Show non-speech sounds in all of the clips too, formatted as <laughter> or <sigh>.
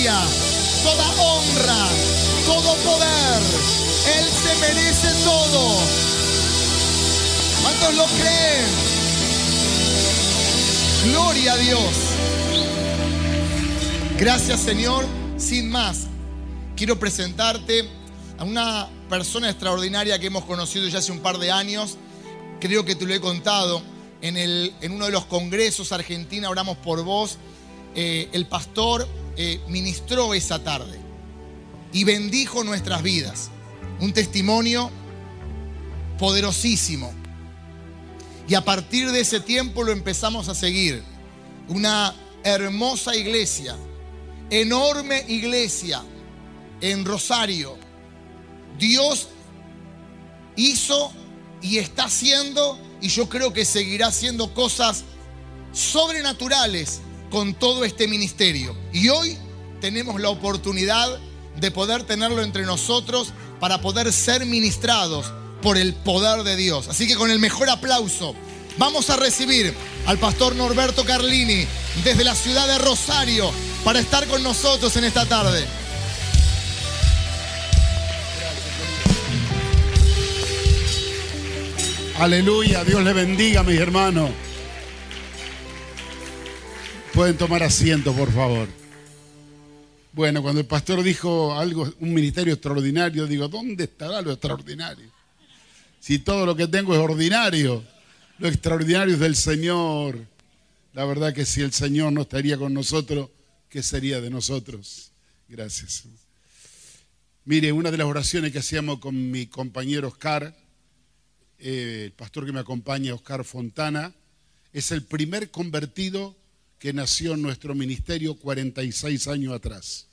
gloria, toda honra, todo poder. Él se merece todo. ¿Cuántos lo creen? Gloria a Dios. Gracias Señor. Sin más, quiero presentarte a una persona extraordinaria que hemos conocido ya hace un par de años. Creo que te lo he contado. En, el, en uno de los congresos Argentina oramos por vos. Eh, el pastor eh, ministró esa tarde y bendijo nuestras vidas. Un testimonio poderosísimo. Y a partir de ese tiempo lo empezamos a seguir. Una hermosa iglesia, enorme iglesia en Rosario. Dios hizo y está haciendo y yo creo que seguirá haciendo cosas sobrenaturales con todo este ministerio. Y hoy tenemos la oportunidad de poder tenerlo entre nosotros para poder ser ministrados por el poder de Dios. Así que con el mejor aplauso vamos a recibir al pastor Norberto Carlini desde la ciudad de Rosario para estar con nosotros en esta tarde. Aleluya, Dios le bendiga, mis hermanos. Pueden tomar asiento, por favor. Bueno, cuando el pastor dijo algo, un ministerio extraordinario, digo, ¿dónde estará lo extraordinario? Si todo lo que tengo es ordinario, lo extraordinario es del Señor. La verdad que si el Señor no estaría con nosotros, ¿qué sería de nosotros? Gracias. Mire, una de las oraciones que hacíamos con mi compañero Oscar, eh, el pastor que me acompaña, Oscar Fontana, es el primer convertido que nació en nuestro ministerio 46 años atrás.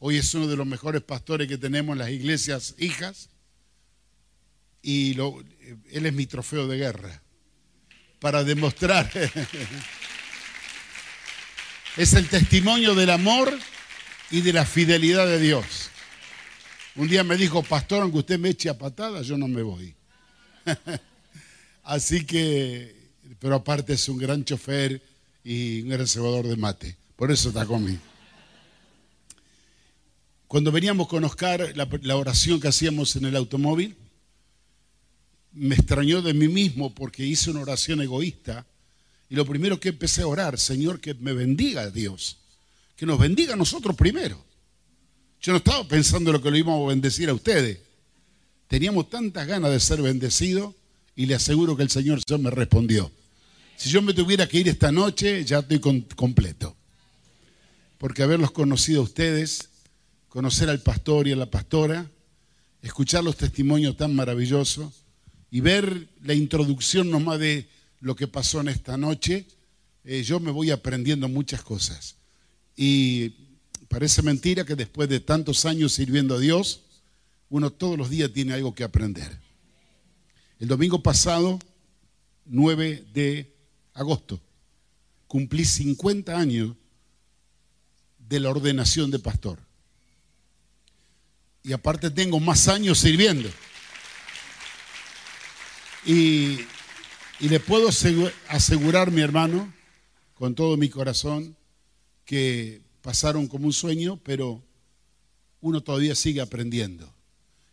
Hoy es uno de los mejores pastores que tenemos en las iglesias hijas y él es mi trofeo de guerra para demostrar. <laughs> es el testimonio del amor y de la fidelidad de Dios. Un día me dijo, pastor, aunque usted me eche a patadas, yo no me voy. <laughs> Así que, pero aparte es un gran chofer y un reservador de mate. Por eso está conmigo. Cuando veníamos con Oscar, la, oración que hacíamos en el automóvil, me extrañó de mí mismo porque hice una oración egoísta. Y lo primero que empecé a orar, Señor, que me bendiga Dios. Que nos bendiga a nosotros primero. Yo no estaba pensando lo que lo íbamos a bendecir a ustedes. Teníamos tantas ganas de ser bendecidos y le aseguro que el Señor me respondió. Si yo me tuviera que ir esta noche, ya estoy completo. Porque haberlos conocido a ustedes, conocer al pastor y a la pastora, escuchar los testimonios tan maravillosos y ver la introducción nomás de lo que pasó en esta noche, eh, yo me voy aprendiendo muchas cosas. Y parece mentira que después de tantos años sirviendo a Dios, uno todos los días tiene algo que aprender. El domingo pasado, 9 de agosto, cumplí 50 años de la ordenación de pastor. Y aparte tengo más años sirviendo. Y, y le puedo asegurar, mi hermano, con todo mi corazón, que pasaron como un sueño, pero uno todavía sigue aprendiendo.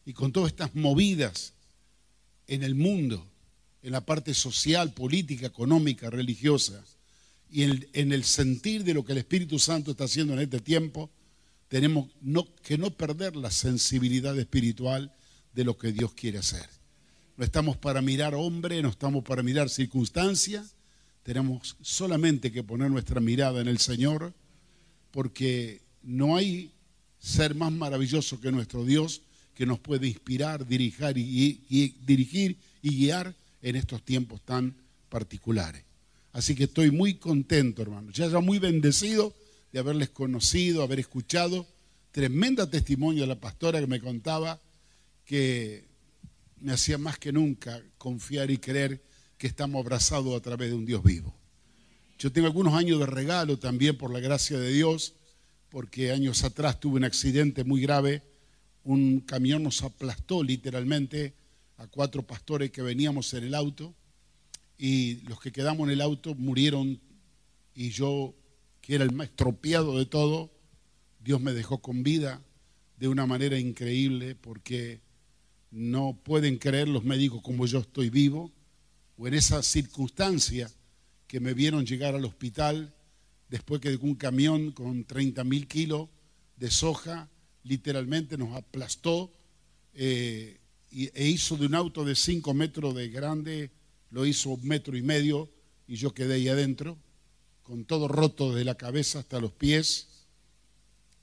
Y con todas estas movidas en el mundo, en la parte social, política, económica, religiosa, y en, el sentir de lo que el Espíritu Santo está haciendo en este tiempo, tenemos que no perder la sensibilidad espiritual de lo que Dios quiere hacer. No estamos para mirar hombre, no estamos para mirar circunstancia, tenemos solamente que poner nuestra mirada en el Señor, porque no hay ser más maravilloso que nuestro Dios que nos puede inspirar, dirigir y, dirigir y guiar en estos tiempos tan particulares. Así que estoy muy contento, hermano. Ya, ya muy bendecido de haberles conocido, haber escuchado. Tremenda testimonio de la pastora que me contaba que me hacía más que nunca confiar y creer que estamos abrazados a través de un Dios vivo. Yo tengo algunos años de regalo también por la gracia de Dios, porque años atrás tuve un accidente muy grave un camión nos aplastó literalmente a cuatro pastores que veníamos en el auto y los que quedamos en el auto murieron y yo, que era el más estropeado de todo, Dios me dejó con vida de una manera increíble porque no pueden creer los médicos como yo estoy vivo o en esa circunstancia que me vieron llegar al hospital después que un camión con 30 mil kilos de soja literalmente nos aplastó eh, e hizo de un auto de 5 metros de grande, lo hizo un metro y medio y yo quedé ahí adentro, con todo roto de la cabeza hasta los pies.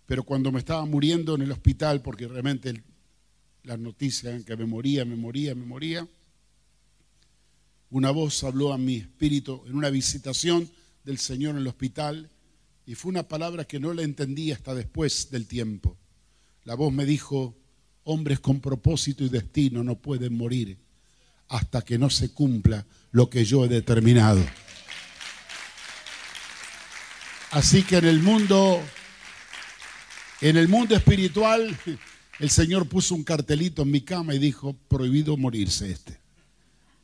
Pero cuando me estaba muriendo en el hospital, porque realmente las noticias que me moría, me moría, me moría, una voz habló a mi espíritu en una visitación del Señor en el hospital y fue una palabra que no la entendí hasta después del tiempo. La voz me dijo, hombres con propósito y destino no pueden morir hasta que no se cumpla lo que yo he determinado. Así que en el mundo en el mundo espiritual el Señor puso un cartelito en mi cama y dijo, "Prohibido morirse este."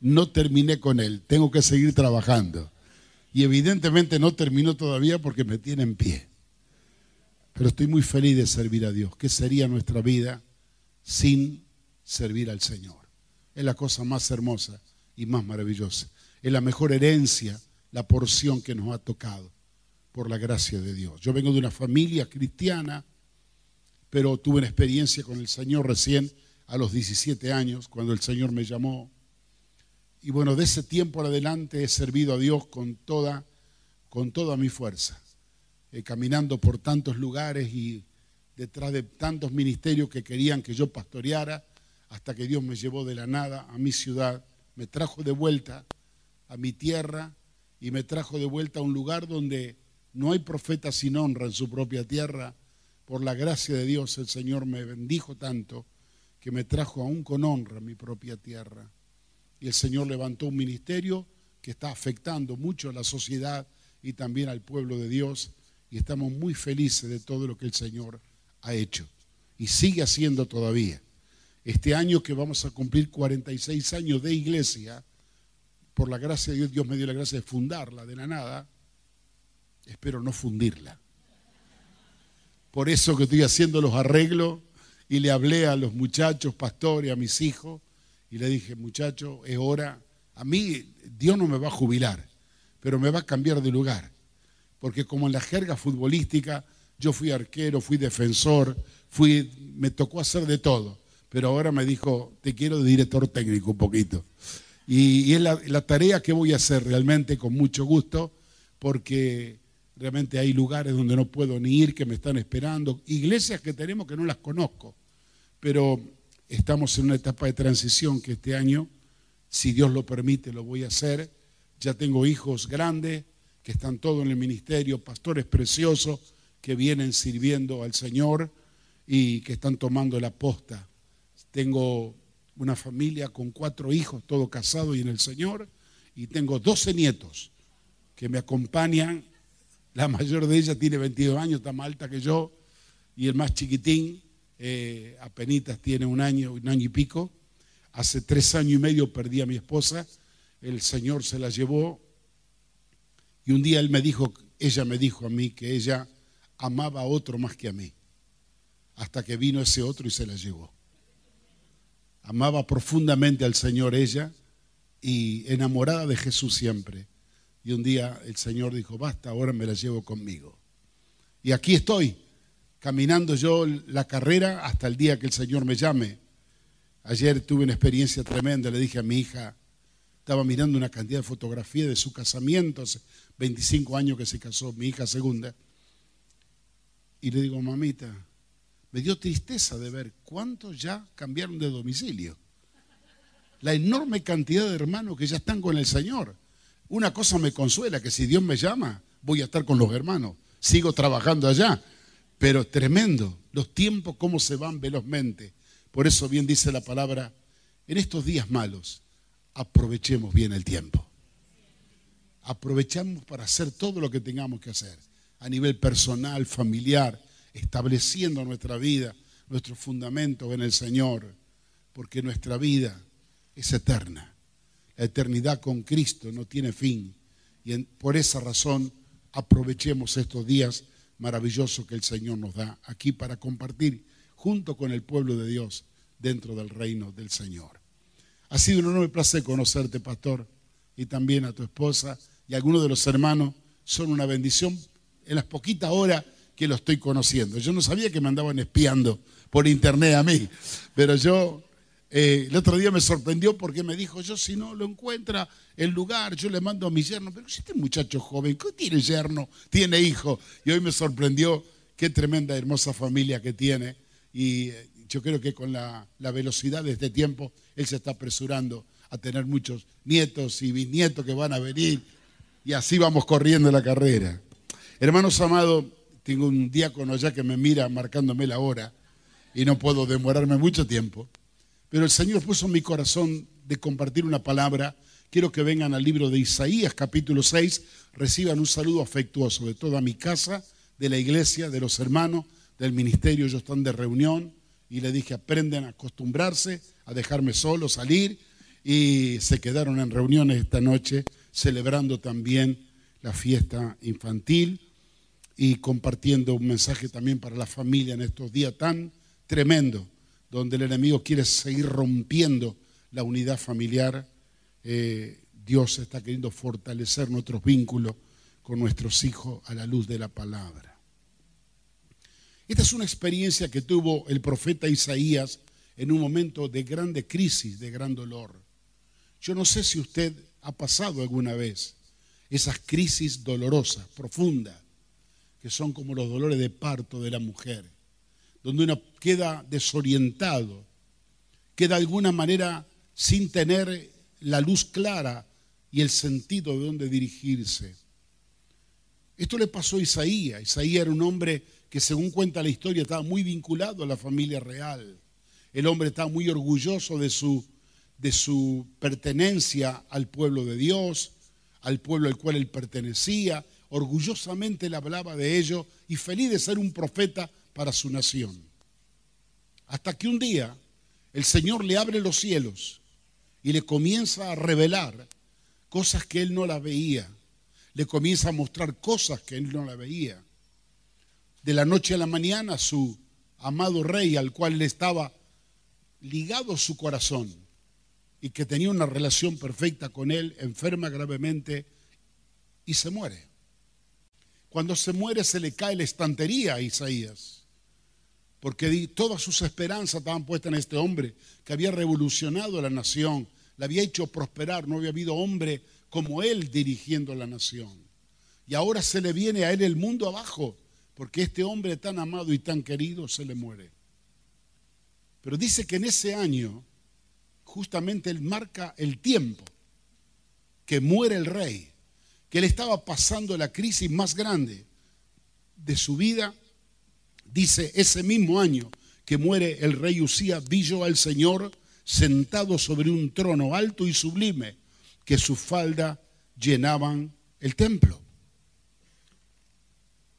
No terminé con él, tengo que seguir trabajando. Y evidentemente no terminó todavía porque me tiene en pie. Pero estoy muy feliz de servir a Dios. ¿Qué sería nuestra vida sin servir al Señor? Es la cosa más hermosa y más maravillosa. Es la mejor herencia, la porción que nos ha tocado por la gracia de Dios. Yo vengo de una familia cristiana, pero tuve una experiencia con el Señor recién a los 17 años, cuando el Señor me llamó y bueno, de ese tiempo adelante he servido a Dios con toda, con mi fuerza, eh, caminando por tantos lugares y detrás de tantos ministerios que querían que yo pastoreara, hasta que Dios me llevó de la nada a mi ciudad, me trajo de vuelta a mi tierra y me trajo de vuelta a un lugar donde no hay profeta sin honra en su propia tierra. Por la gracia de Dios el Señor me bendijo tanto que me trajo aún con honra a mi propia tierra y el Señor levantó un ministerio que está afectando mucho a la sociedad y también al pueblo de Dios y estamos muy felices de todo lo que el Señor ha hecho y sigue haciendo todavía. Este año que vamos a cumplir 46 años de iglesia, por la gracia de Dios, Dios me dio la gracia de fundarla de la nada, espero no fundirla. Por eso que estoy haciendo los arreglos y le hablé a los muchachos, pastores, a mis hijos, y le dije, muchacho, es hora. A mí Dios no me va a jubilar, pero me va a cambiar de lugar. Porque como en la jerga futbolística, yo fui arquero, fui defensor, fui, me tocó hacer de todo. Pero ahora me dijo, te quiero de director técnico un poquito. Y, es la, la tarea que voy a hacer realmente con mucho gusto, porque realmente hay lugares donde no puedo ni ir, que me están esperando, iglesias que tenemos que no las conozco, pero Estamos en una etapa de transición que este año, si Dios lo permite, lo voy a hacer. Ya tengo hijos grandes que están todos en el ministerio, pastores preciosos que vienen sirviendo al Señor y que están tomando la posta. Tengo una familia con cuatro hijos, todos casados y en el Señor, y tengo doce nietos que me acompañan. La mayor de ellas tiene 22 años, está más alta que yo, y el más chiquitín eh, apenas tiene un año, un año y pico. Hace tres años y medio perdí a mi esposa, el Señor se la llevó y un día él me dijo, ella me dijo a mí que ella amaba a otro más que a mí, hasta que vino ese otro y se la llevó. Amaba profundamente al Señor ella y enamorada de Jesús siempre. Y un día el Señor dijo, basta, ahora me la llevo conmigo. Y aquí estoy, caminando yo la carrera hasta el día que el Señor me llame. Ayer tuve una experiencia tremenda, le dije a mi hija, estaba mirando una cantidad de fotografías de su casamiento, hace 25 años que se casó, mi hija segunda, y le digo, mamita, me dio tristeza de ver cuántos ya cambiaron de domicilio. La enorme cantidad de hermanos que ya están con el Señor. Una cosa me consuela, que si Dios me llama, voy a estar con los hermanos. Sigo trabajando allá, pero tremendo, los tiempos cómo se van velozmente. Por eso bien dice la palabra, en estos días malos, aprovechemos bien el tiempo. Aprovechamos para hacer todo lo que tengamos que hacer, a nivel personal, familiar, estableciendo nuestra vida, nuestros fundamentos en el Señor, porque nuestra vida es eterna. La eternidad con Cristo no tiene fin. Y por esa razón aprovechemos estos días maravilloso que el Señor nos da aquí para compartir junto con el pueblo de Dios dentro del reino del Señor. Ha sido un enorme placer conocerte, pastor, y también a tu esposa y algunos de los hermanos. Son una bendición en las poquitas horas que lo estoy conociendo. Yo no sabía que me andaban espiando por internet a mí, pero yo eh, el otro día me sorprendió porque me dijo, yo si no lo encuentra el lugar, yo le mando a mi yerno, pero si este muchacho joven, ¿qué tiene yerno? Tiene hijo. Y hoy me sorprendió qué tremenda, hermosa familia que tiene. Y eh, yo creo que con la, la velocidad de este tiempo, él se está apresurando a tener muchos nietos y bisnietos que van a venir. Y así vamos corriendo la carrera. Hermanos amados, tengo un diácono ya que me mira marcándome la hora y no puedo demorarme mucho tiempo. Pero el Señor puso en mi corazón de compartir una palabra. Quiero que vengan al libro de Isaías capítulo 6, reciban un saludo afectuoso de toda mi casa, de la iglesia, de los hermanos, del ministerio. Ellos están de reunión y le dije, aprenden a acostumbrarse, a dejarme solo, salir. Y se quedaron en reuniones esta noche celebrando también la fiesta infantil y compartiendo un mensaje también para la familia en estos días tan tremendos donde el enemigo quiere seguir rompiendo la unidad familiar, eh, Dios está queriendo fortalecer nuestros vínculos con nuestros hijos a la luz de la palabra. Esta es una experiencia que tuvo el profeta Isaías en un momento de grande crisis, de gran dolor. Yo no sé si usted ha pasado alguna vez esas crisis dolorosas, profundas, que son como los dolores de parto de la mujer donde uno queda desorientado, queda de alguna manera sin tener la luz clara y el sentido de dónde dirigirse. Esto le pasó a Isaías. Isaías era un hombre que según cuenta la historia estaba muy vinculado a la familia real. El hombre estaba muy orgulloso de su, de su pertenencia al pueblo de Dios, al pueblo al cual él pertenecía. Orgullosamente le hablaba de ello y feliz de ser un profeta para su nación. Hasta que un día el Señor le abre los cielos y le comienza a revelar cosas que él no las veía. Le comienza a mostrar cosas que él no las veía. De la noche a la mañana su amado rey al cual le estaba ligado su corazón y que tenía una relación perfecta con él, enferma gravemente y se muere. Cuando se muere se le cae la estantería a Isaías porque todas sus esperanzas estaban puestas en este hombre que había revolucionado la nación, la había hecho prosperar, no había habido hombre como él dirigiendo la nación. Y ahora se le viene a él el mundo abajo, porque este hombre tan amado y tan querido se le muere. Pero dice que en ese año, justamente él marca el tiempo que muere el rey, que él estaba pasando la crisis más grande de su vida Dice, ese mismo año que muere el rey Usía, vi yo al Señor sentado sobre un trono alto y sublime, que su falda llenaban el templo.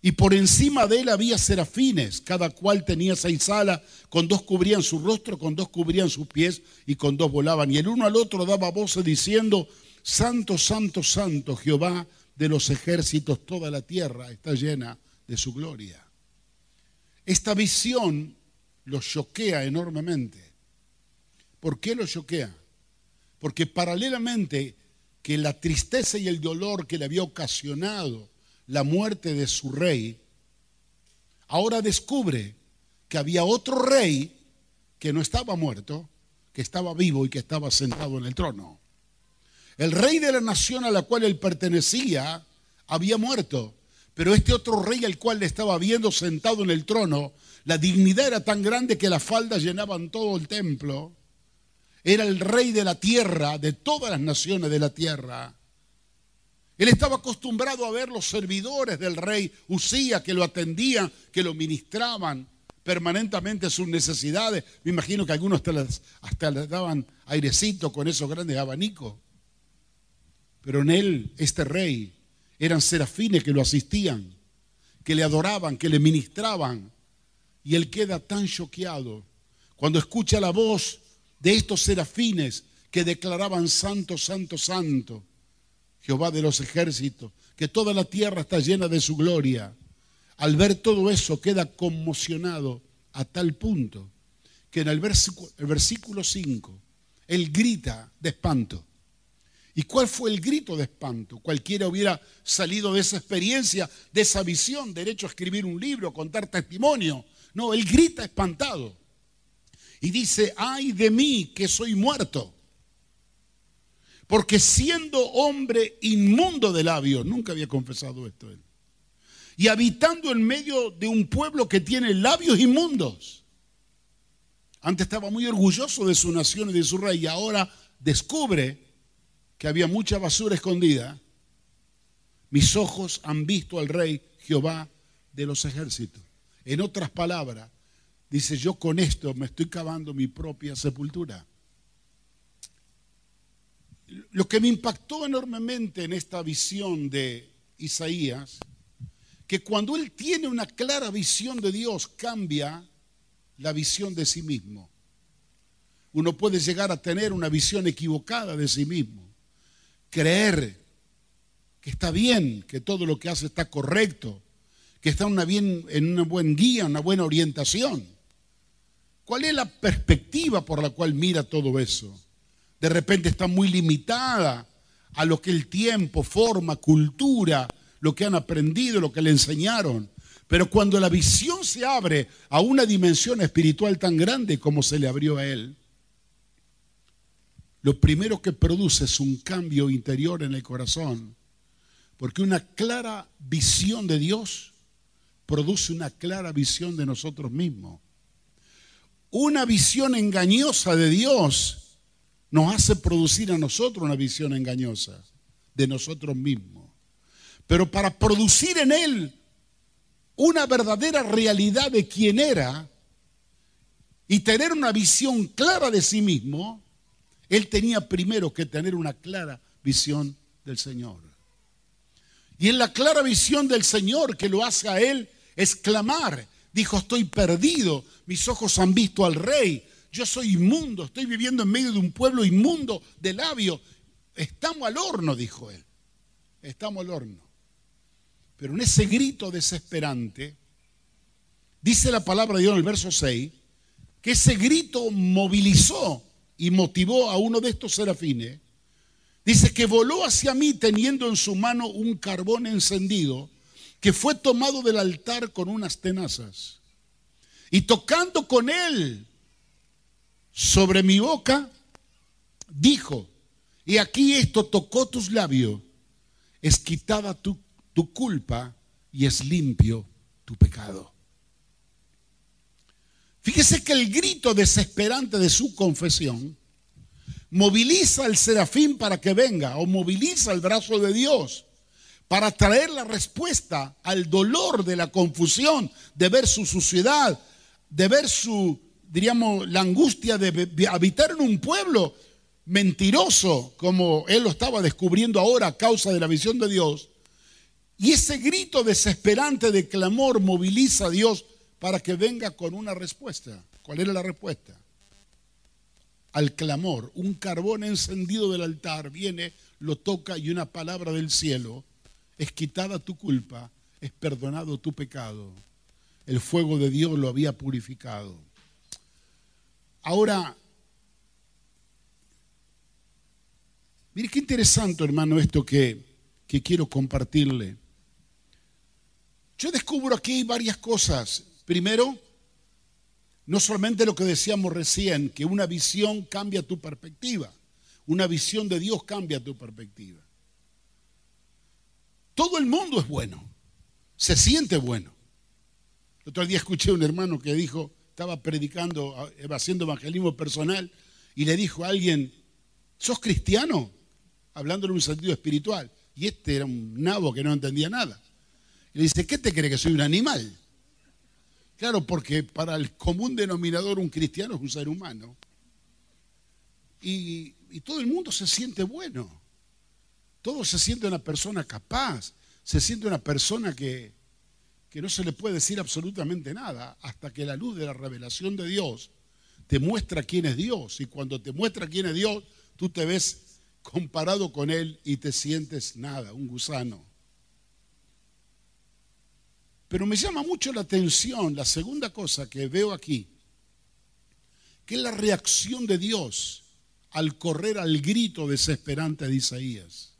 Y por encima de él había serafines, cada cual tenía seis alas, con dos cubrían su rostro, con dos cubrían sus pies y con dos volaban. Y el uno al otro daba voces diciendo, Santo, Santo, Santo, Jehová de los ejércitos, toda la tierra está llena de su gloria. Esta visión lo choquea enormemente. ¿Por qué lo choquea? Porque paralelamente que la tristeza y el dolor que le había ocasionado la muerte de su rey, ahora descubre que había otro rey que no estaba muerto, que estaba vivo y que estaba sentado en el trono. El rey de la nación a la cual él pertenecía había muerto, pero este otro rey al cual le estaba viendo sentado en el trono, la dignidad era tan grande que las faldas llenaban todo el templo. Era el rey de la tierra, de todas las naciones de la tierra. Él estaba acostumbrado a ver los servidores del rey Usía que lo atendían, que lo ministraban permanentemente sus necesidades. Me imagino que algunos hasta, le daban airecito con esos grandes abanicos. Pero en él, este rey, eran serafines que lo asistían, que le adoraban, que le ministraban. Y él queda tan choqueado cuando escucha la voz de estos serafines que declaraban santo, santo, santo, Jehová de los ejércitos, que toda la tierra está llena de su gloria. al ver todo eso, queda conmocionado a tal punto que en el versículo, el versículo 5, él grita de espanto. ¿Y cuál fue el grito de espanto? Cualquiera hubiera salido de esa experiencia, de esa visión, derecho a escribir un libro, contar testimonio. No, él grita espantado. Y dice, ay de mí que soy muerto. Porque siendo hombre inmundo de labios, nunca había confesado esto él. Y habitando en medio de un pueblo que tiene labios inmundos. Antes estaba muy orgulloso de su nación y de su rey y ahora descubre que había mucha basura escondida, mis ojos han visto al rey Jehová de los ejércitos. En otras palabras, dice, yo con esto me estoy cavando mi propia sepultura. Lo que me impactó enormemente en esta visión de Isaías, que cuando él tiene una clara visión de Dios, cambia la visión de sí mismo. Uno puede llegar a tener una visión equivocada de sí mismo creer que está bien, que todo lo que hace está correcto, que está una bien, en una buena guía, una buena orientación. ¿Cuál es la perspectiva por la cual mira todo eso? De repente está muy limitada a lo que el tiempo, forma, cultura, lo que han aprendido, lo que le enseñaron. Pero cuando la visión se abre a una dimensión espiritual tan grande como se le abrió a él, lo primero que produce es un cambio interior en el corazón, porque una clara visión de Dios produce una clara visión de nosotros mismos. Una visión engañosa de Dios nos hace producir a nosotros una visión engañosa de nosotros mismos. Pero para producir en Él una verdadera realidad de quién era y tener una visión clara de sí mismo, él tenía primero que tener una clara visión del Señor. Y en la clara visión del Señor que lo hace a él exclamar, dijo, estoy perdido, mis ojos han visto al rey, yo soy inmundo, estoy viviendo en medio de un pueblo inmundo de labios. Estamos al horno, dijo él, estamos al horno. Pero en ese grito desesperante, dice la palabra de Dios en el verso 6, que ese grito movilizó y motivó a uno de estos serafines, dice que voló hacia mí teniendo en su mano un carbón encendido que fue tomado del altar con unas tenazas. Y tocando con él sobre mi boca, dijo, y aquí esto tocó tus labios, es quitada tu, tu culpa y es limpio tu pecado. Fíjese que el grito desesperante de su confesión moviliza al serafín para que venga o moviliza el brazo de Dios para traer la respuesta al dolor de la confusión, de ver su suciedad, de ver su, diríamos, la angustia de habitar en un pueblo mentiroso, como él lo estaba descubriendo ahora a causa de la visión de Dios. Y ese grito desesperante de clamor moviliza a Dios para que venga con una respuesta. ¿Cuál era la respuesta? Al clamor, un carbón encendido del altar viene, lo toca y una palabra del cielo, es quitada tu culpa, es perdonado tu pecado. El fuego de Dios lo había purificado. Ahora, mire qué interesante, hermano, esto que, que quiero compartirle. Yo descubro aquí varias cosas Primero, no solamente lo que decíamos recién, que una visión cambia tu perspectiva, una visión de Dios cambia tu perspectiva. Todo el mundo es bueno, se siente bueno. El otro día escuché a un hermano que dijo, estaba predicando, haciendo evangelismo personal, y le dijo a alguien, ¿sos cristiano? Hablando en un sentido espiritual. Y este era un nabo que no entendía nada. Y le dice, ¿qué te cree que soy un animal? Claro, porque para el común denominador un cristiano es un ser humano. Y, todo el mundo se siente bueno. Todo se siente una persona capaz. Se siente una persona que, que no se le puede decir absolutamente nada hasta que la luz de la revelación de Dios te muestra quién es Dios. Y cuando te muestra quién es Dios, tú te ves comparado con Él y te sientes nada, un gusano. Pero me llama mucho la atención la segunda cosa que veo aquí, que es la reacción de Dios al correr al grito desesperante de Isaías.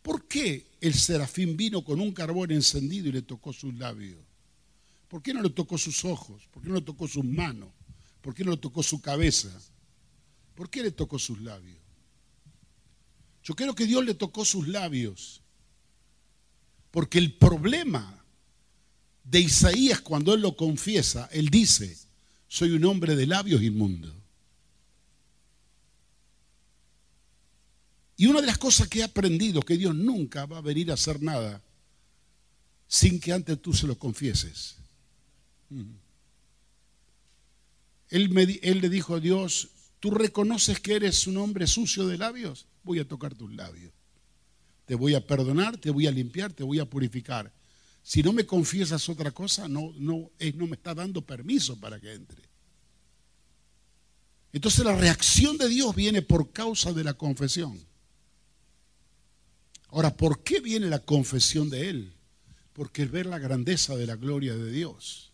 ¿Por qué el serafín vino con un carbón encendido y le tocó sus labios? ¿Por qué no le tocó sus ojos? ¿Por qué no le tocó sus manos? ¿Por qué no le tocó su cabeza? ¿Por qué le tocó sus labios? Yo creo que Dios le tocó sus labios. Porque el problema de Isaías cuando él lo confiesa, él dice, soy un hombre de labios inmundos. Y una de las cosas que he aprendido, que Dios nunca va a venir a hacer nada sin que antes tú se lo confieses. Él, él le dijo a Dios, ¿tú reconoces que eres un hombre sucio de labios? Voy a tocar tus labios. Te voy a perdonar, te voy a limpiar, te voy a purificar. Si no me confiesas otra cosa, no, no, no me está dando permiso para que entre. Entonces la reacción de Dios viene por causa de la confesión. Ahora, ¿por qué viene la confesión de Él? Porque es ver la grandeza de la gloria de Dios.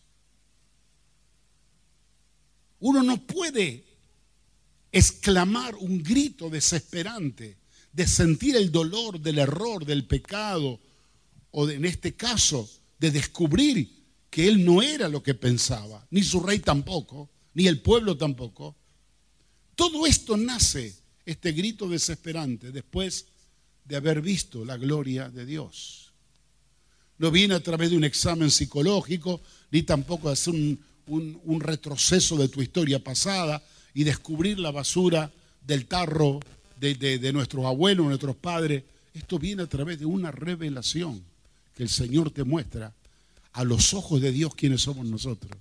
Uno no puede exclamar un grito desesperante de sentir el dolor del error, del pecado, o en este caso, de descubrir que él no era lo que pensaba, ni su rey tampoco, ni el pueblo tampoco. Todo esto nace, este grito desesperante, después de haber visto la gloria de Dios. No viene a través de un examen psicológico, ni tampoco de hacer un, retroceso de tu historia pasada y descubrir la basura del tarro de, nuestros abuelos, nuestros padres. Esto viene a través de una revelación que el Señor te muestra a los ojos de Dios quiénes somos nosotros.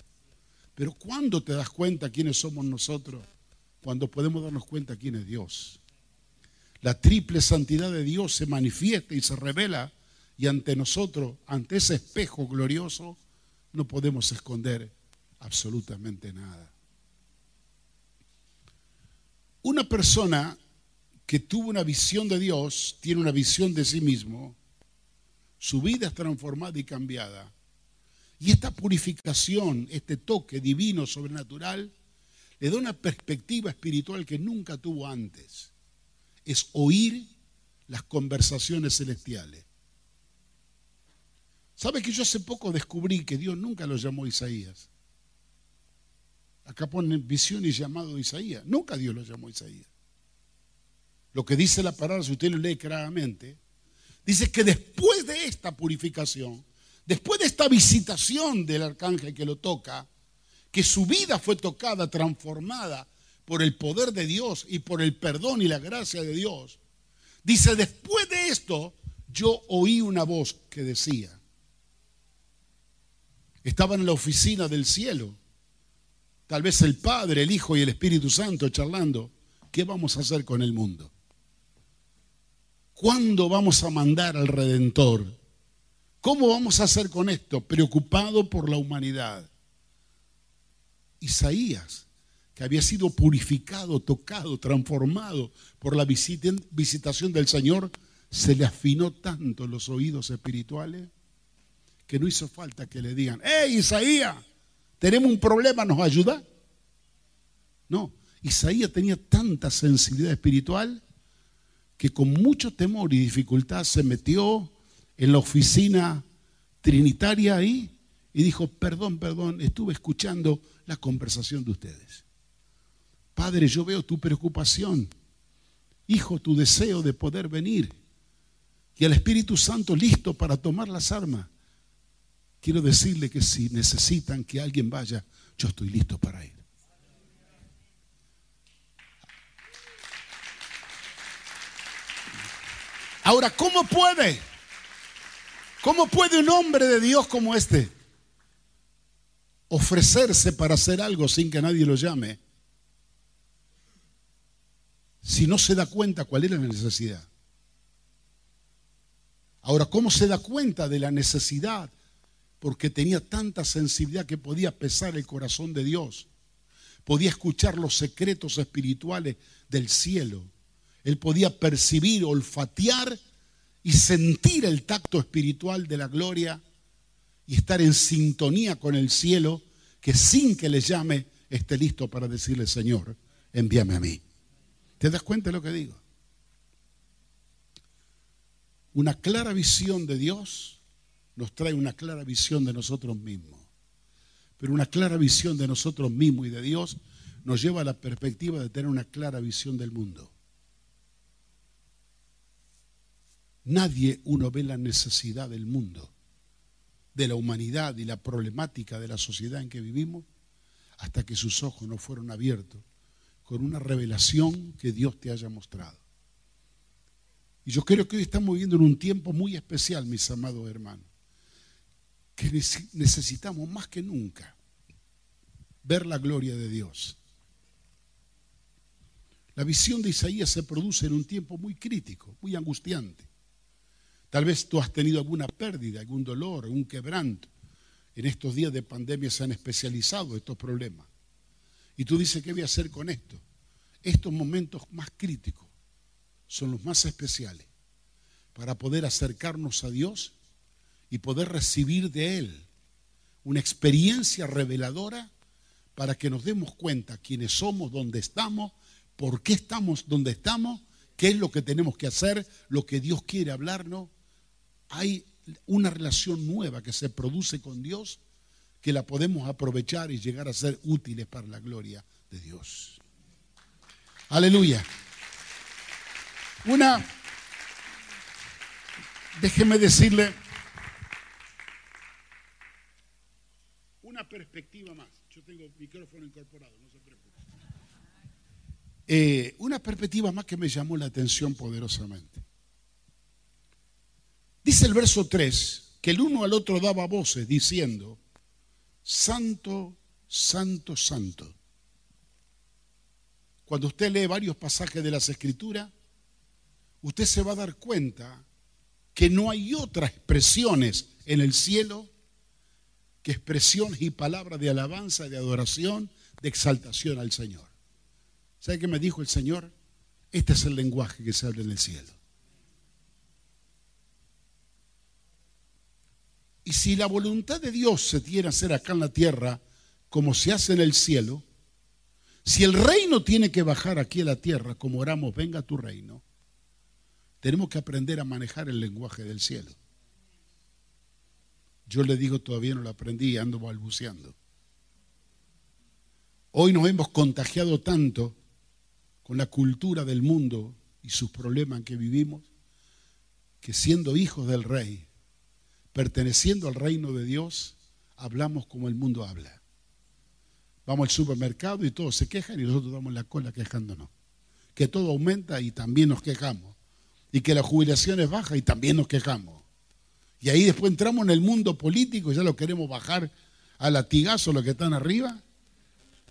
Pero ¿cuándo te das cuenta quiénes somos nosotros? Cuando podemos darnos cuenta quién es Dios. La triple santidad de Dios se manifiesta y se revela y ante nosotros, ante ese espejo glorioso, no podemos esconder absolutamente nada. Una persona que tuvo una visión de Dios, tiene una visión de sí mismo, su vida es transformada y cambiada. Y esta purificación, este toque divino, sobrenatural, le da una perspectiva espiritual que nunca tuvo antes es oír las conversaciones celestiales. ¿Sabe que yo hace poco descubrí que Dios nunca lo llamó Isaías? Acá ponen visión y llamado Isaías. Nunca Dios lo llamó Isaías. Lo que dice la palabra, si usted lo lee claramente, dice que después de esta purificación, después de esta visitación del arcángel que lo toca, que su vida fue tocada, transformada, por el poder de Dios y por el perdón y la gracia de Dios, dice, después de esto, yo oí una voz que decía, estaba en la oficina del cielo, tal vez el Padre, el Hijo y el Espíritu Santo charlando, ¿qué vamos a hacer con el mundo? ¿Cuándo vamos a mandar al Redentor? ¿Cómo vamos a hacer con esto? Preocupado por la humanidad. Isaías que había sido purificado, tocado, transformado por la visitación del Señor, se le afinó tanto los oídos espirituales que no hizo falta que le digan, ¡Hey Isaías! Tenemos un problema, ¿nos ayuda? No, Isaías tenía tanta sensibilidad espiritual que con mucho temor y dificultad se metió en la oficina trinitaria ahí y dijo, perdón, perdón, estuve escuchando la conversación de ustedes. Padre, yo veo tu preocupación. Hijo, tu deseo de poder venir. Y el Espíritu Santo listo para tomar las armas. Quiero decirle que si necesitan que alguien vaya, yo estoy listo para ir. Ahora, ¿cómo puede? ¿Cómo puede un hombre de Dios como este ofrecerse para hacer algo sin que nadie lo llame? si no se da cuenta cuál era la necesidad? Ahora, ¿cómo se da cuenta de la necesidad? Porque tenía tanta sensibilidad que podía pesar el corazón de Dios. Podía escuchar los secretos espirituales del cielo. Él podía percibir, olfatear y sentir el tacto espiritual de la gloria y estar en sintonía con el cielo que sin que le llame esté listo para decirle, Señor, envíame a mí. ¿Te das cuenta de lo que digo? Una clara visión de Dios nos trae una clara visión de nosotros mismos. Pero una clara visión de nosotros mismos y de Dios nos lleva a la perspectiva de tener una clara visión del mundo. Nadie uno ve la necesidad del mundo, de la humanidad y la problemática de la sociedad en que vivimos hasta que sus ojos no fueron abiertos con una revelación que Dios te haya mostrado. Y yo creo que hoy estamos viviendo en un tiempo muy especial, mis amados hermanos, que necesitamos más que nunca ver la gloria de Dios. La visión de Isaías se produce en un tiempo muy crítico, muy angustiante. Tal vez tú has tenido alguna pérdida, algún dolor, algún quebranto. En estos días de pandemia se han especializado estos problemas. Y tú dices, ¿qué voy a hacer con esto? Estos momentos más críticos son los más especiales para poder acercarnos a Dios y poder recibir de Él una experiencia reveladora para que nos demos cuenta quiénes somos, dónde estamos, por qué estamos donde estamos, qué es lo que tenemos que hacer, lo que Dios quiere hablarnos. Hay una relación nueva que se produce con Dios que la podemos aprovechar y llegar a ser útiles para la gloria de Dios. Aleluya. Una, déjeme decirle, una perspectiva más. Yo tengo micrófono incorporado, no se preocupe. Eh, una perspectiva más que me llamó la atención poderosamente. Dice el verso 3 que el uno al otro daba voces diciendo, Santo, Santo, Santo. Cuando usted lee varios pasajes de las Escrituras, usted se va a dar cuenta que no hay otras expresiones en el cielo que expresiones y palabras de alabanza, de adoración, de exaltación al Señor. ¿Sabe qué me dijo el Señor? Este es el lenguaje que se habla en el cielo. Y si la voluntad de Dios se tiene a hacer acá en la tierra como se hace en el cielo, si el reino tiene que bajar aquí a la tierra como oramos, venga tu reino, tenemos que aprender a manejar el lenguaje del cielo. Yo le digo, todavía no lo aprendí, ando balbuceando. Hoy nos hemos contagiado tanto con la cultura del mundo y sus problemas en que vivimos, que siendo hijos del rey, perteneciendo al reino de Dios, hablamos como el mundo habla. Vamos al supermercado y todos se quejan y nosotros damos la cola quejándonos. Que todo aumenta y también nos quejamos. Y que la jubilación es baja y también nos quejamos. Y ahí después entramos en el mundo político y ya lo queremos bajar a latigazo los que están arriba,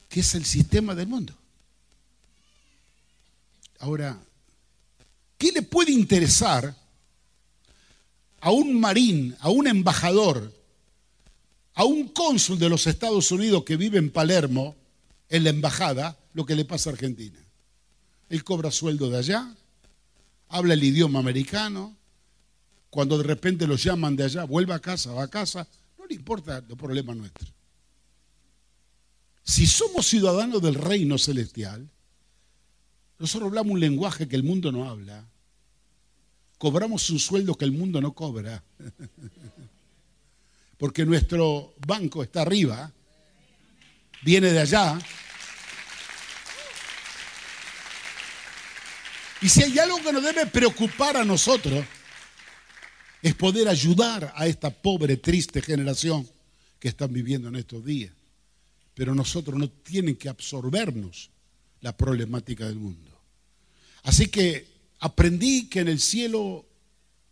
que es el sistema del mundo. Ahora, ¿qué le puede interesar a un marín, a un embajador, a un cónsul de los Estados Unidos que vive en Palermo, en la embajada, lo que le pasa a Argentina? Él cobra sueldo de allá, habla el idioma americano, cuando de repente lo llaman de allá, vuelve a casa, va a casa, no le importa los problemas nuestros. Si somos ciudadanos del reino celestial, nosotros hablamos un lenguaje que el mundo no habla. Cobramos un sueldo que el mundo no cobra. <laughs> Porque nuestro banco está arriba, viene de allá. Y si hay algo que nos debe preocupar a nosotros, es poder ayudar a esta pobre, triste generación que están viviendo en estos días. Pero nosotros no tienen que absorbernos la problemática del mundo. Así que aprendí que en el cielo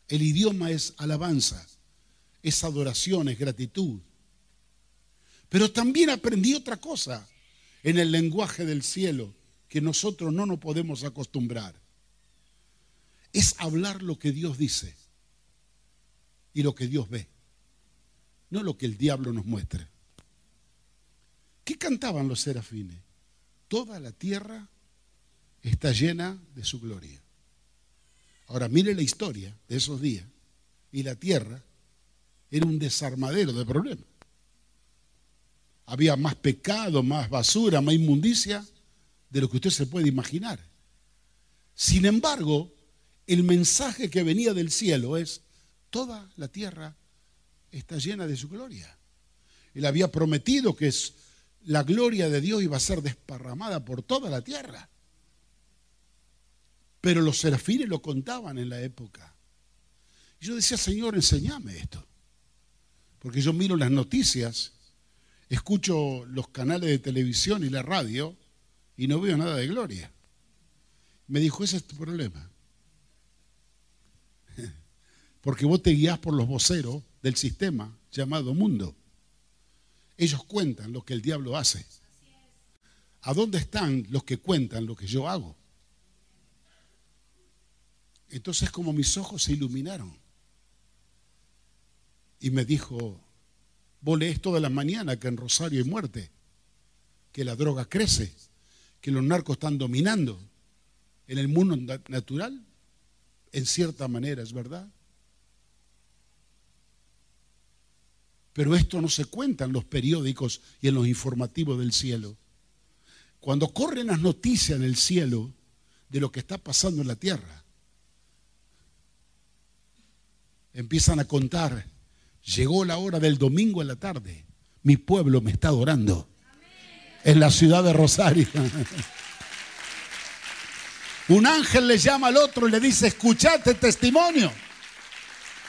el idioma es alabanza, es adoración, es gratitud. Pero también aprendí otra cosa en el lenguaje del cielo que nosotros no nos podemos acostumbrar. Es hablar lo que Dios dice y lo que Dios ve, no lo que el diablo nos muestra. ¿Qué cantaban los serafines? Toda la tierra está llena de su gloria. Ahora mire la historia de esos días y la tierra era un desarmadero de problemas. Había más pecado, más basura, más inmundicia de lo que usted se puede imaginar. Sin embargo, el mensaje que venía del cielo es, toda la tierra está llena de su gloria. Él había prometido que la gloria de Dios iba a ser desparramada por toda la tierra. Pero los serafines lo contaban en la época. Y yo decía, Señor, enséñame esto. Porque yo miro las noticias, escucho los canales de televisión y la radio y no veo nada de gloria. Me dijo, ese es tu problema. <laughs> Porque vos te guías por los voceros del sistema llamado mundo. Ellos cuentan lo que el diablo hace. ¿A dónde están los que cuentan lo que yo hago? Entonces como mis ojos se iluminaron. Y me dijo, vos lees toda la mañana que en Rosario hay muerte, que la droga crece, que los narcos están dominando en el mundo natural. En cierta manera es verdad. Pero esto no se cuenta en los periódicos y en los informativos del cielo. Cuando corren las noticias en el cielo de lo que está pasando en la tierra, empiezan a contar, llegó la hora del domingo en la tarde, mi pueblo me está adorando en la ciudad de Rosario. <laughs> Un ángel le llama al otro y le dice, escuchate testimonio.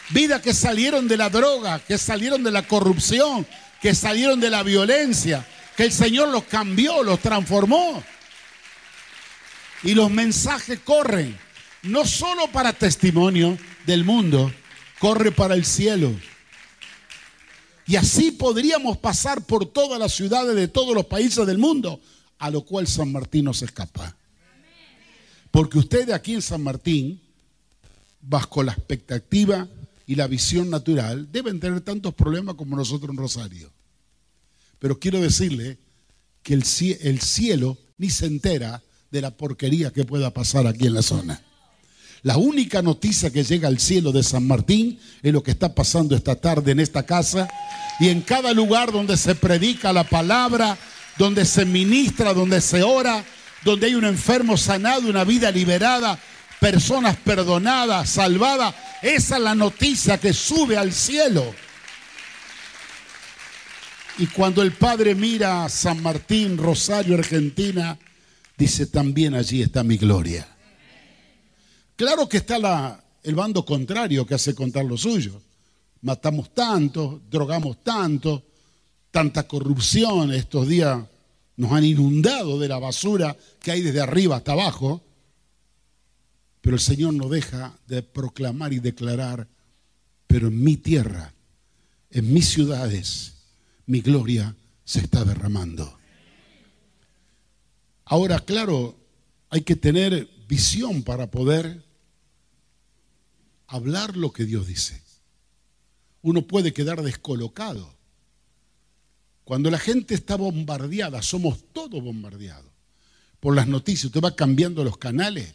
Vidas que salieron de la droga, que salieron de la corrupción, que salieron de la violencia, que el Señor los cambió, los transformó. Y los mensajes corren, no solo para testimonio del mundo, corre para el cielo. Y así podríamos pasar por todas las ciudades de todos los países del mundo, a lo cual San Martín no se escapa. Porque ustedes aquí en San Martín, bajo la expectativa y la visión natural deben tener tantos problemas como nosotros en Rosario. Pero quiero decirle que el, cielo ni se entera de la porquería que pueda pasar aquí en la zona. La única noticia que llega al cielo de San Martín es lo que está pasando esta tarde en esta casa y en cada lugar donde se predica la palabra, donde se ministra, donde se ora, donde hay un enfermo sanado, una vida liberada, personas perdonadas, salvadas. Esa es la noticia que sube al cielo. Y cuando el Padre mira a San Martín, Rosario, Argentina, dice, también allí está mi gloria. Claro que está el bando contrario que hace contar lo suyo. Matamos tanto, drogamos tanto, tanta corrupción. Estos días nos han inundado de la basura que hay desde arriba hasta abajo. Pero el Señor no deja de proclamar y declarar, pero en mi tierra, en mis ciudades, mi gloria se está derramando. Ahora, claro, hay que tener visión para poder hablar lo que Dios dice. Uno puede quedar descolocado. Cuando la gente está bombardeada, somos todos bombardeados por las noticias. Usted va cambiando los canales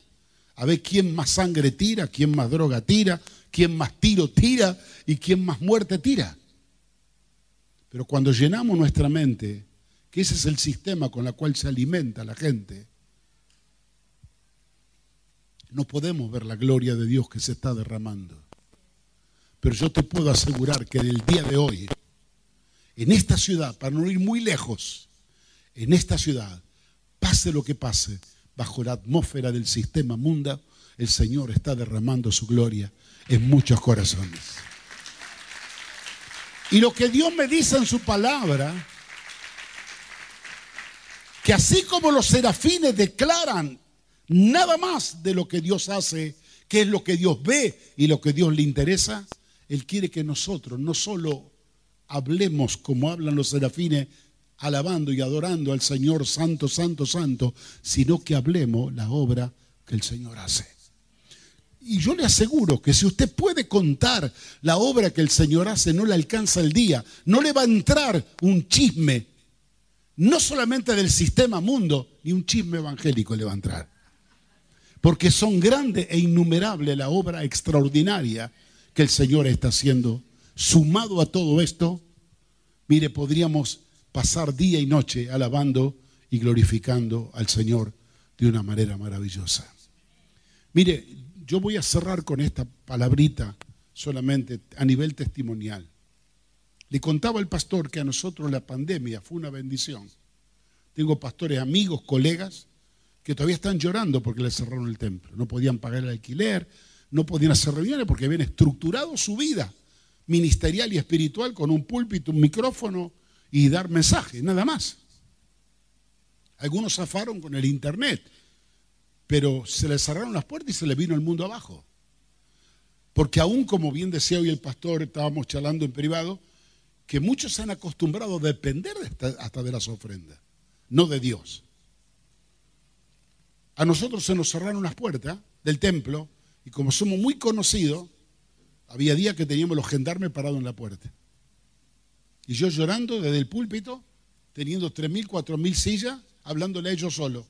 a ver quién más sangre tira, quién más droga tira, quién más tiro tira y quién más muerte tira. Pero cuando llenamos nuestra mente, que ese es el sistema con el cual se alimenta la gente, no podemos ver la gloria de Dios que se está derramando. Pero yo te puedo asegurar que en el día de hoy, en esta ciudad, para no ir muy lejos, en esta ciudad, pase lo que pase, bajo la atmósfera del sistema munda, el Señor está derramando su gloria en muchos corazones. Y lo que Dios me dice en su palabra, que así como los serafines declaran nada más de lo que Dios hace, que es lo que Dios ve y lo que Dios le interesa, Él quiere que nosotros no solo hablemos como hablan los serafines alabando y adorando al Señor Santo, Santo, Santo, sino que hablemos la obra que el Señor hace. Y yo le aseguro que si usted puede contar la obra que el Señor hace, no le alcanza el día, no le va a entrar un chisme, no solamente del sistema mundo, ni un chisme evangélico le va a entrar. Porque son grandes e innumerables la obra extraordinaria que el Señor está haciendo sumado a todo esto, mire, podríamos pasar día y noche alabando y glorificando al Señor de una manera maravillosa. Mire, yo voy a cerrar con esta palabrita solamente a nivel testimonial. Le contaba el pastor que a nosotros la pandemia fue una bendición. Tengo pastores amigos, colegas, que todavía están llorando porque les cerraron el templo. No podían pagar el alquiler, no podían hacer reuniones porque habían estructurado su vida ministerial y espiritual con un púlpito, un micrófono y dar mensajes, nada más. Algunos zafaron con el internet, pero se les cerraron las puertas y se les vino el mundo abajo. Porque aún como bien decía hoy el pastor, estábamos charlando en privado, que muchos se han acostumbrado a depender hasta de las ofrendas, no de Dios. A nosotros se nos cerraron las puertas del templo y como somos muy conocidos, había días que teníamos los gendarmes parados en la puerta. Y yo llorando desde el púlpito, teniendo 3.000, 4.000 sillas, hablándole a ellos solo.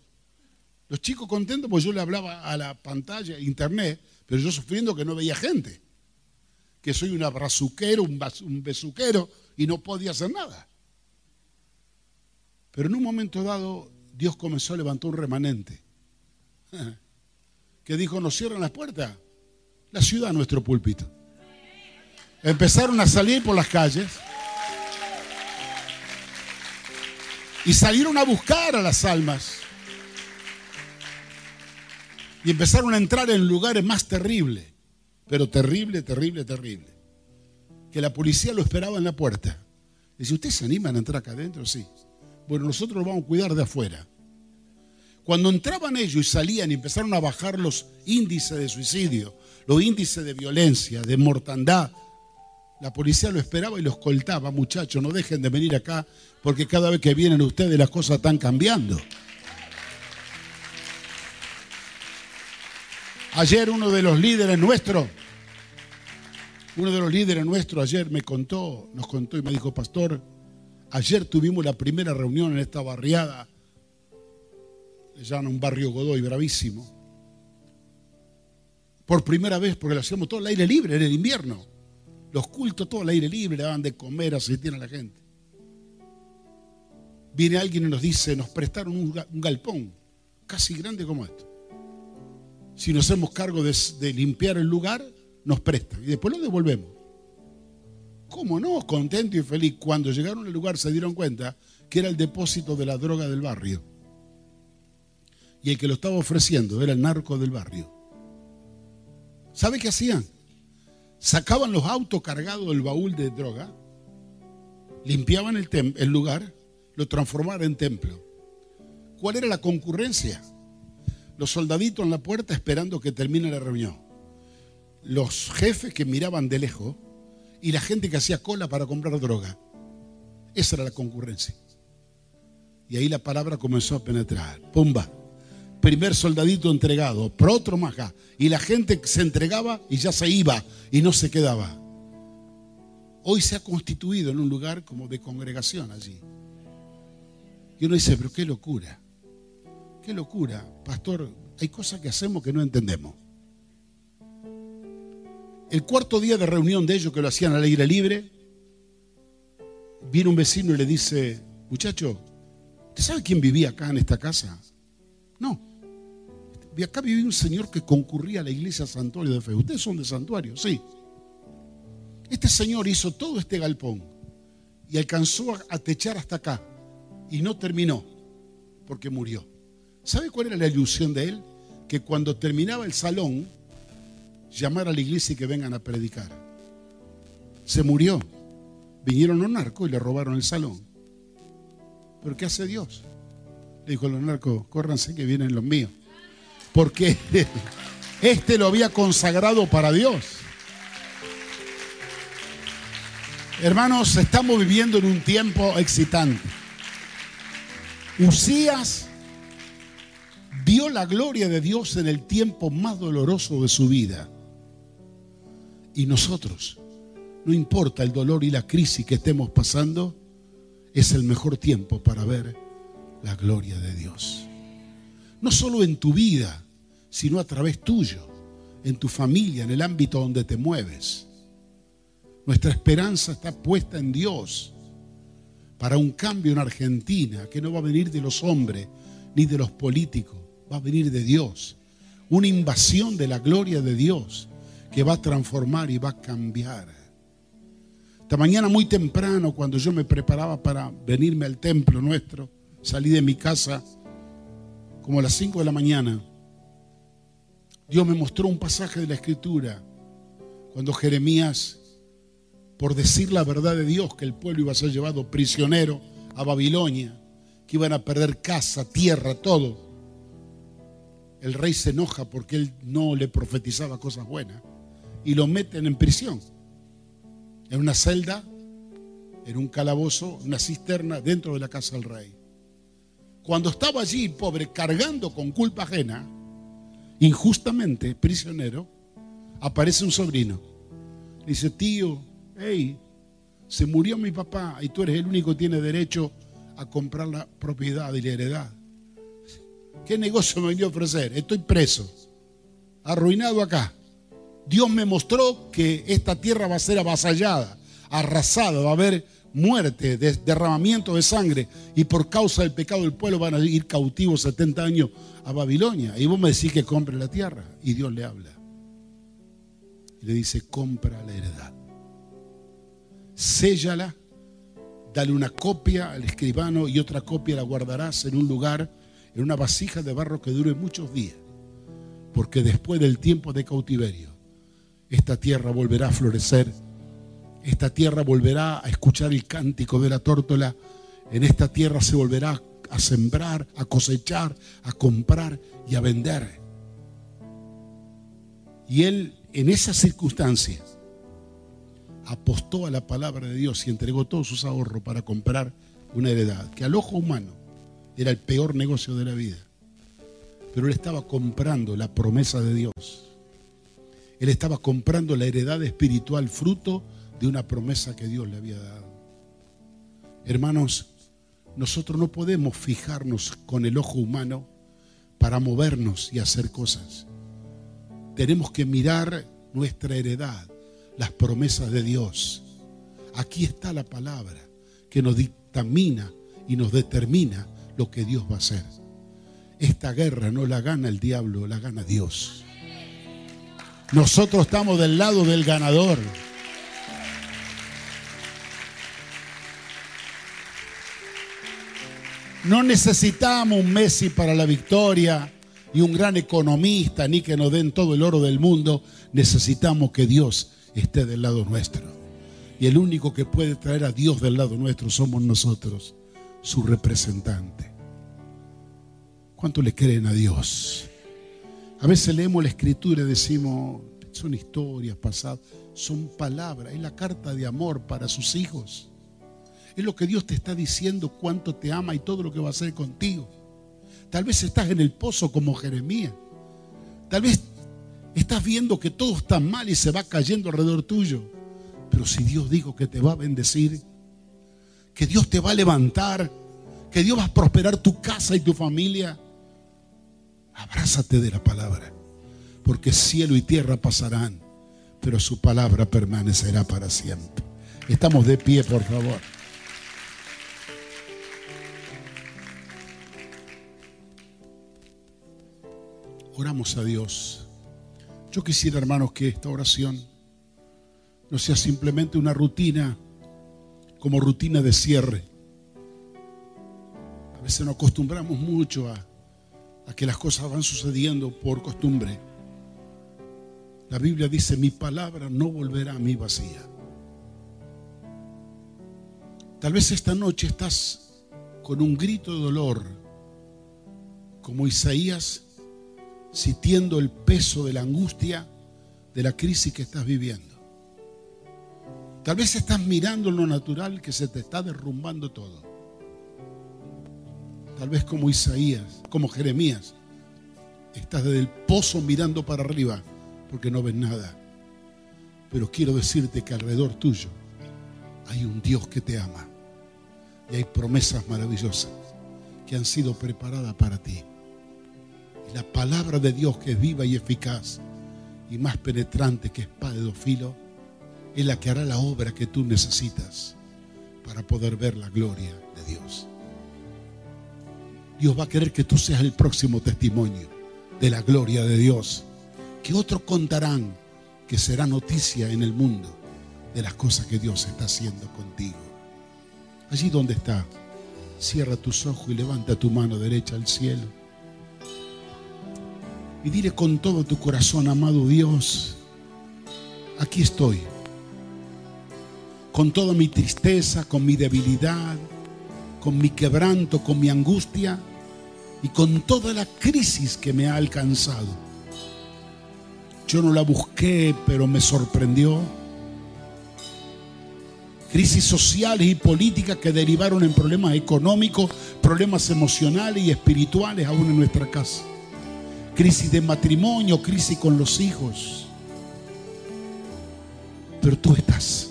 Los chicos contentos porque yo le hablaba a la pantalla, internet, pero yo sufriendo que no veía gente. Que soy un abrazuquero, un besuquero y no podía hacer nada. Pero en un momento dado, Dios comenzó a levantar un remanente. <laughs> Que dijo, nos cierran las puertas. La ciudad, nuestro púlpito. Empezaron a salir por las calles. Y salieron a buscar a las almas. Y empezaron a entrar en lugares más terribles. Pero terrible, terrible, terrible. Que la policía lo esperaba en la puerta. Dice, ¿ustedes se animan a entrar acá adentro? Sí. Bueno, nosotros lo vamos a cuidar de afuera. Cuando entraban ellos y salían y empezaron a bajar los índices de suicidio, los índices de violencia, de mortandad, la policía lo esperaba y los escoltaba, muchachos, no dejen de venir acá porque cada vez que vienen ustedes las cosas están cambiando. Ayer uno de los líderes nuestros, uno de los líderes nuestros ayer me contó, nos contó y me dijo, pastor, ayer tuvimos la primera reunión en esta barriada, le llaman un barrio Godoy, bravísimo. Por primera vez, porque lo hacíamos todo al aire libre en el invierno. Los cultos todo al aire libre, le daban de comer, asistían a la gente. Viene alguien y nos dice, nos prestaron un, galpón, casi grande como esto. Si nos hacemos cargo de, de limpiar el lugar, nos prestan y después lo devolvemos. ¿Cómo no? Contento y feliz. Cuando llegaron al lugar se dieron cuenta que era el depósito de la droga del barrio. Y el que lo estaba ofreciendo era el narco del barrio. ¿Sabe qué hacían? sacaban los autos cargados del baúl de droga, limpiaban el, lugar, lo transformaban en templo. ¿Cuál era la concurrencia? Los soldaditos en la puerta esperando que termine la reunión. Los jefes que miraban de lejos y la gente que hacía cola para comprar droga. Esa era la concurrencia. Y ahí la palabra comenzó a penetrar. Pumba primer soldadito entregado, por otro más acá. Y la gente se entregaba y ya se iba y no se quedaba. Hoy se ha constituido en un lugar como de congregación allí. Y uno dice, pero qué locura, qué locura. Pastor, hay cosas que hacemos que no entendemos. El cuarto día de reunión de ellos que lo hacían al aire libre, viene un vecino y le dice, muchacho, ¿usted sabe quién vivía acá en esta casa? No. Y acá vivía un señor que concurría a la iglesia Santuario de Fe. ¿Ustedes son de Santuario? Sí. Este señor hizo todo este galpón y alcanzó a techar hasta acá y no terminó porque murió. ¿Sabe cuál era la ilusión de él? Que cuando terminaba el salón, llamara a la iglesia y que vengan a predicar. Se murió. Vinieron los narcos y le robaron el salón. ¿Pero qué hace Dios? Le dijo a los narcos, córranse que vienen los míos porque <laughs> este lo había consagrado para Dios. Hermanos, estamos viviendo en un tiempo excitante. Usías vio la gloria de Dios en el tiempo más doloroso de su vida. Y nosotros, no importa el dolor y la crisis que estemos pasando, es el mejor tiempo para ver la gloria de Dios. No solo en tu vida, sino a través tuyo, en tu familia, en el ámbito donde te mueves. Nuestra esperanza está puesta en Dios para un cambio en Argentina que no va a venir de los hombres ni de los políticos, va a venir de Dios. Una invasión de la gloria de Dios que va a transformar y va a cambiar. Esta mañana muy temprano, cuando yo me preparaba para venirme al templo nuestro, salí de mi casa como a las 5 de la mañana. Dios me mostró un pasaje de la escritura cuando Jeremías, por decir la verdad de Dios, que el pueblo iba a ser llevado prisionero a Babilonia, que iban a perder casa, tierra, todo. El rey se enoja porque él no le profetizaba cosas buenas y lo meten en prisión, en una celda, en un calabozo, una cisterna dentro de la casa del rey. Cuando estaba allí, pobre, cargando con culpa ajena, injustamente prisionero, aparece un sobrino. Dice, tío, hey, se murió mi papá y tú eres el único que tiene derecho a comprar la propiedad y la heredad. ¿Qué negocio me vendió a ofrecer? Estoy preso, arruinado acá. Dios me mostró que esta tierra va a ser avasallada, arrasada, va a haber muerte, derramamiento de sangre, y por causa del pecado del pueblo van a ir cautivos 70 años a Babilonia. Y vos me decís que compre la tierra, y Dios le habla. Y le dice, compra la heredad. Séllala, dale una copia al escribano y otra copia la guardarás en un lugar, en una vasija de barro que dure muchos días. Porque después del tiempo de cautiverio, esta tierra volverá a florecer esta tierra volverá a escuchar el cántico de la tórtola. En esta tierra se volverá a sembrar, a cosechar, a comprar y a vender. Y él en esas circunstancias apostó a la palabra de Dios y entregó todos sus ahorros para comprar una heredad, que al ojo humano era el peor negocio de la vida. Pero él estaba comprando la promesa de Dios. Él estaba comprando la heredad espiritual, fruto de una promesa que Dios le había dado. Hermanos, nosotros no podemos fijarnos con el ojo humano para movernos y hacer cosas. Tenemos que mirar nuestra heredad, las promesas de Dios. Aquí está la palabra que nos dictamina y nos determina lo que Dios va a hacer. Esta guerra no la gana el diablo, la gana Dios. Nosotros estamos del lado del ganador. No necesitamos un Messi para la victoria y un gran economista, ni que nos den todo el oro del mundo. Necesitamos que Dios esté del lado nuestro. Y el único que puede traer a Dios del lado nuestro somos nosotros, su representante. ¿Cuánto le creen a Dios? A veces leemos la escritura y decimos, son historias pasadas, son palabras, es la carta de amor para sus hijos. Es lo que Dios te está diciendo, cuánto te ama y todo lo que va a hacer contigo. Tal vez estás en el pozo como Jeremías. Tal vez estás viendo que todo está mal y se va cayendo alrededor tuyo. Pero si Dios dijo que te va a bendecir, que Dios te va a levantar, que Dios va a prosperar tu casa y tu familia, abrázate de la palabra. Porque cielo y tierra pasarán, pero su palabra permanecerá para siempre. Estamos de pie, por favor. Oramos a Dios. Yo quisiera, hermanos, que esta oración no sea simplemente una rutina como rutina de cierre. A veces nos acostumbramos mucho a, a que las cosas van sucediendo por costumbre. La Biblia dice, mi palabra no volverá a mí vacía. Tal vez esta noche estás con un grito de dolor, como Isaías sintiendo el peso de la angustia de la crisis que estás viviendo. Tal vez estás mirando lo natural que se te está derrumbando todo. Tal vez como Isaías, como Jeremías, estás desde el pozo mirando para arriba porque no ves nada. Pero quiero decirte que alrededor tuyo hay un Dios que te ama y hay promesas maravillosas que han sido preparadas para ti la palabra de Dios que es viva y eficaz y más penetrante que espada de dos filos, es la que hará la obra que tú necesitas para poder ver la gloria de Dios. Dios va a querer que tú seas el próximo testimonio de la gloria de Dios. Que otros contarán que será noticia en el mundo de las cosas que Dios está haciendo contigo. Allí donde está, cierra tus ojos y levanta tu mano derecha al cielo. Y dile con todo tu corazón, amado Dios, aquí estoy. Con toda mi tristeza, con mi debilidad, con mi quebranto, con mi angustia y con toda la crisis que me ha alcanzado. Yo no la busqué, pero me sorprendió. Crisis sociales y políticas que derivaron en problemas económicos, problemas emocionales y espirituales aún en nuestra casa. Crisis de matrimonio, crisis con los hijos. Pero tú estás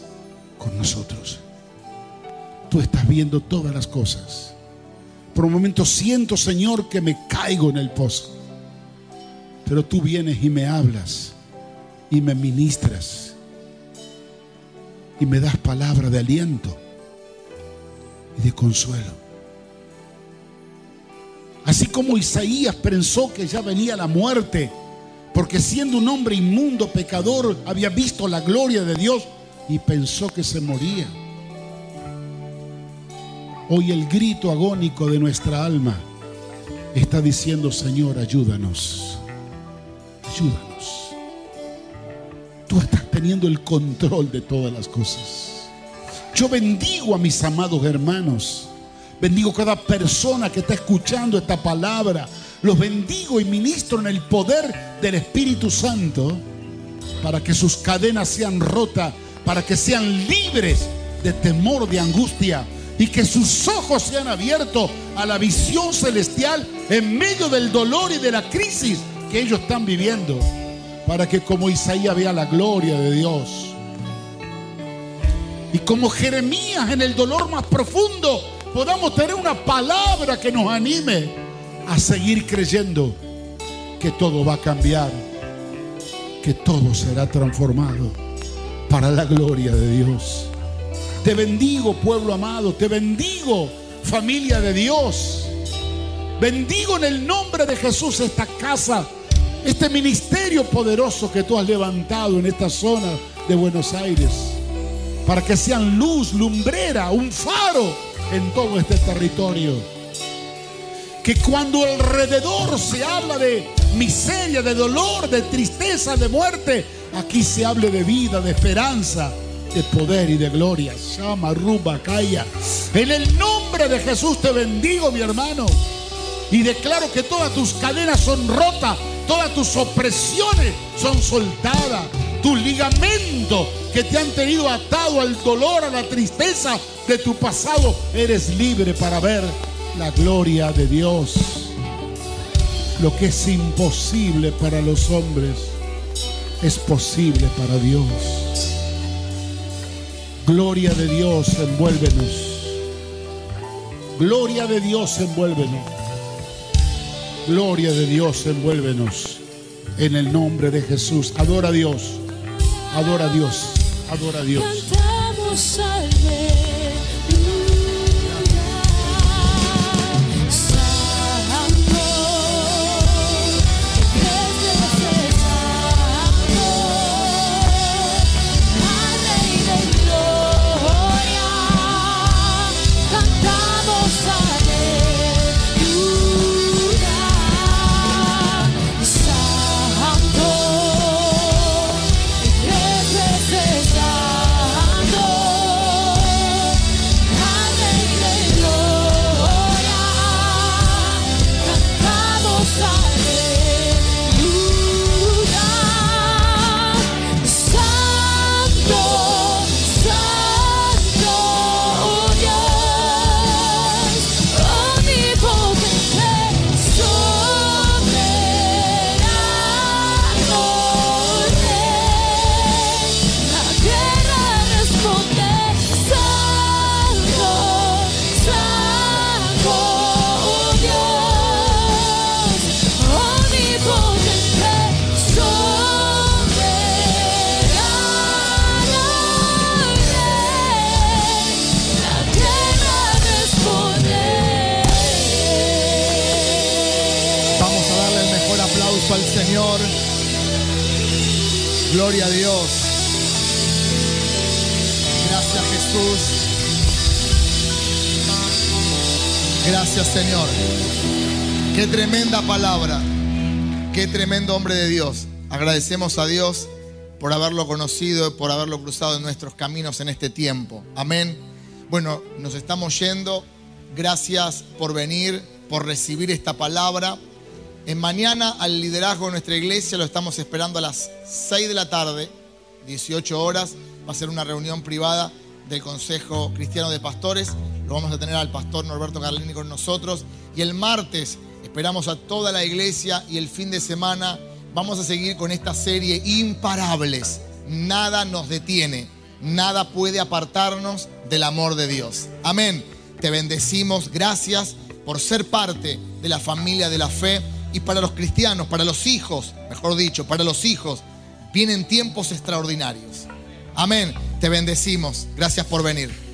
con nosotros. Tú estás viendo todas las cosas. Por un momento siento, Señor, que me caigo en el pozo. Pero tú vienes y me hablas y me ministras y me das palabra de aliento y de consuelo. Así como Isaías pensó que ya venía la muerte, porque siendo un hombre inmundo, pecador, había visto la gloria de Dios y pensó que se moría. Hoy el grito agónico de nuestra alma está diciendo, Señor, ayúdanos, ayúdanos. Tú estás teniendo el control de todas las cosas. Yo bendigo a mis amados hermanos. Bendigo cada persona que está escuchando esta palabra. Los bendigo y ministro en el poder del Espíritu Santo para que sus cadenas sean rotas, para que sean libres de temor, de angustia, y que sus ojos sean abiertos a la visión celestial en medio del dolor y de la crisis que ellos están viviendo, para que como Isaías vea la gloria de Dios. Y como Jeremías en el dolor más profundo podamos tener una palabra que nos anime a seguir creyendo que todo va a cambiar, que todo será transformado para la gloria de Dios. Te bendigo, pueblo amado, te bendigo, familia de Dios. Bendigo en el nombre de Jesús esta casa, este ministerio poderoso que tú has levantado en esta zona de Buenos Aires, para que sean luz, lumbrera, un faro en todo este territorio. Que cuando alrededor se habla de miseria, de dolor, de tristeza, de muerte, aquí se hable de vida, de esperanza, de poder y de gloria. En el nombre de Jesús te bendigo, mi hermano. Y declaro que todas tus cadenas son rotas, todas tus opresiones son soltadas. Tus ligamentos que te han tenido atado al dolor, a la tristeza de tu pasado, eres libre para ver la gloria de Dios. Lo que es imposible para los hombres es posible para Dios. Gloria de Dios, envuélvenos. Gloria de Dios, envuélvenos. Gloria de Dios, envuélvenos. En el nombre de Jesús. Adora a Dios. Adora a Dios. Adora a Dios. Gloria a Dios. Gracias Jesús. Gracias Señor. Qué tremenda palabra. Qué tremendo hombre de Dios. Agradecemos a Dios por haberlo conocido, por haberlo cruzado en nuestros caminos en este tiempo. Amén. Bueno, nos estamos yendo. Gracias por venir, por recibir esta palabra. En mañana al liderazgo de nuestra iglesia lo estamos esperando a las 6 de la tarde, 18 horas. Va a ser una reunión privada del Consejo Cristiano de Pastores. Lo vamos a tener al pastor Norberto Carlini con nosotros. Y el martes esperamos a toda la iglesia y el fin de semana vamos a seguir con esta serie Imparables. Nada nos detiene, nada puede apartarnos del amor de Dios. Amén. Te bendecimos, gracias por ser parte de la familia de la fe y para los cristianos, para los hijos, mejor dicho, para los hijos, vienen tiempos extraordinarios. Amén. Te bendecimos. Gracias por venir.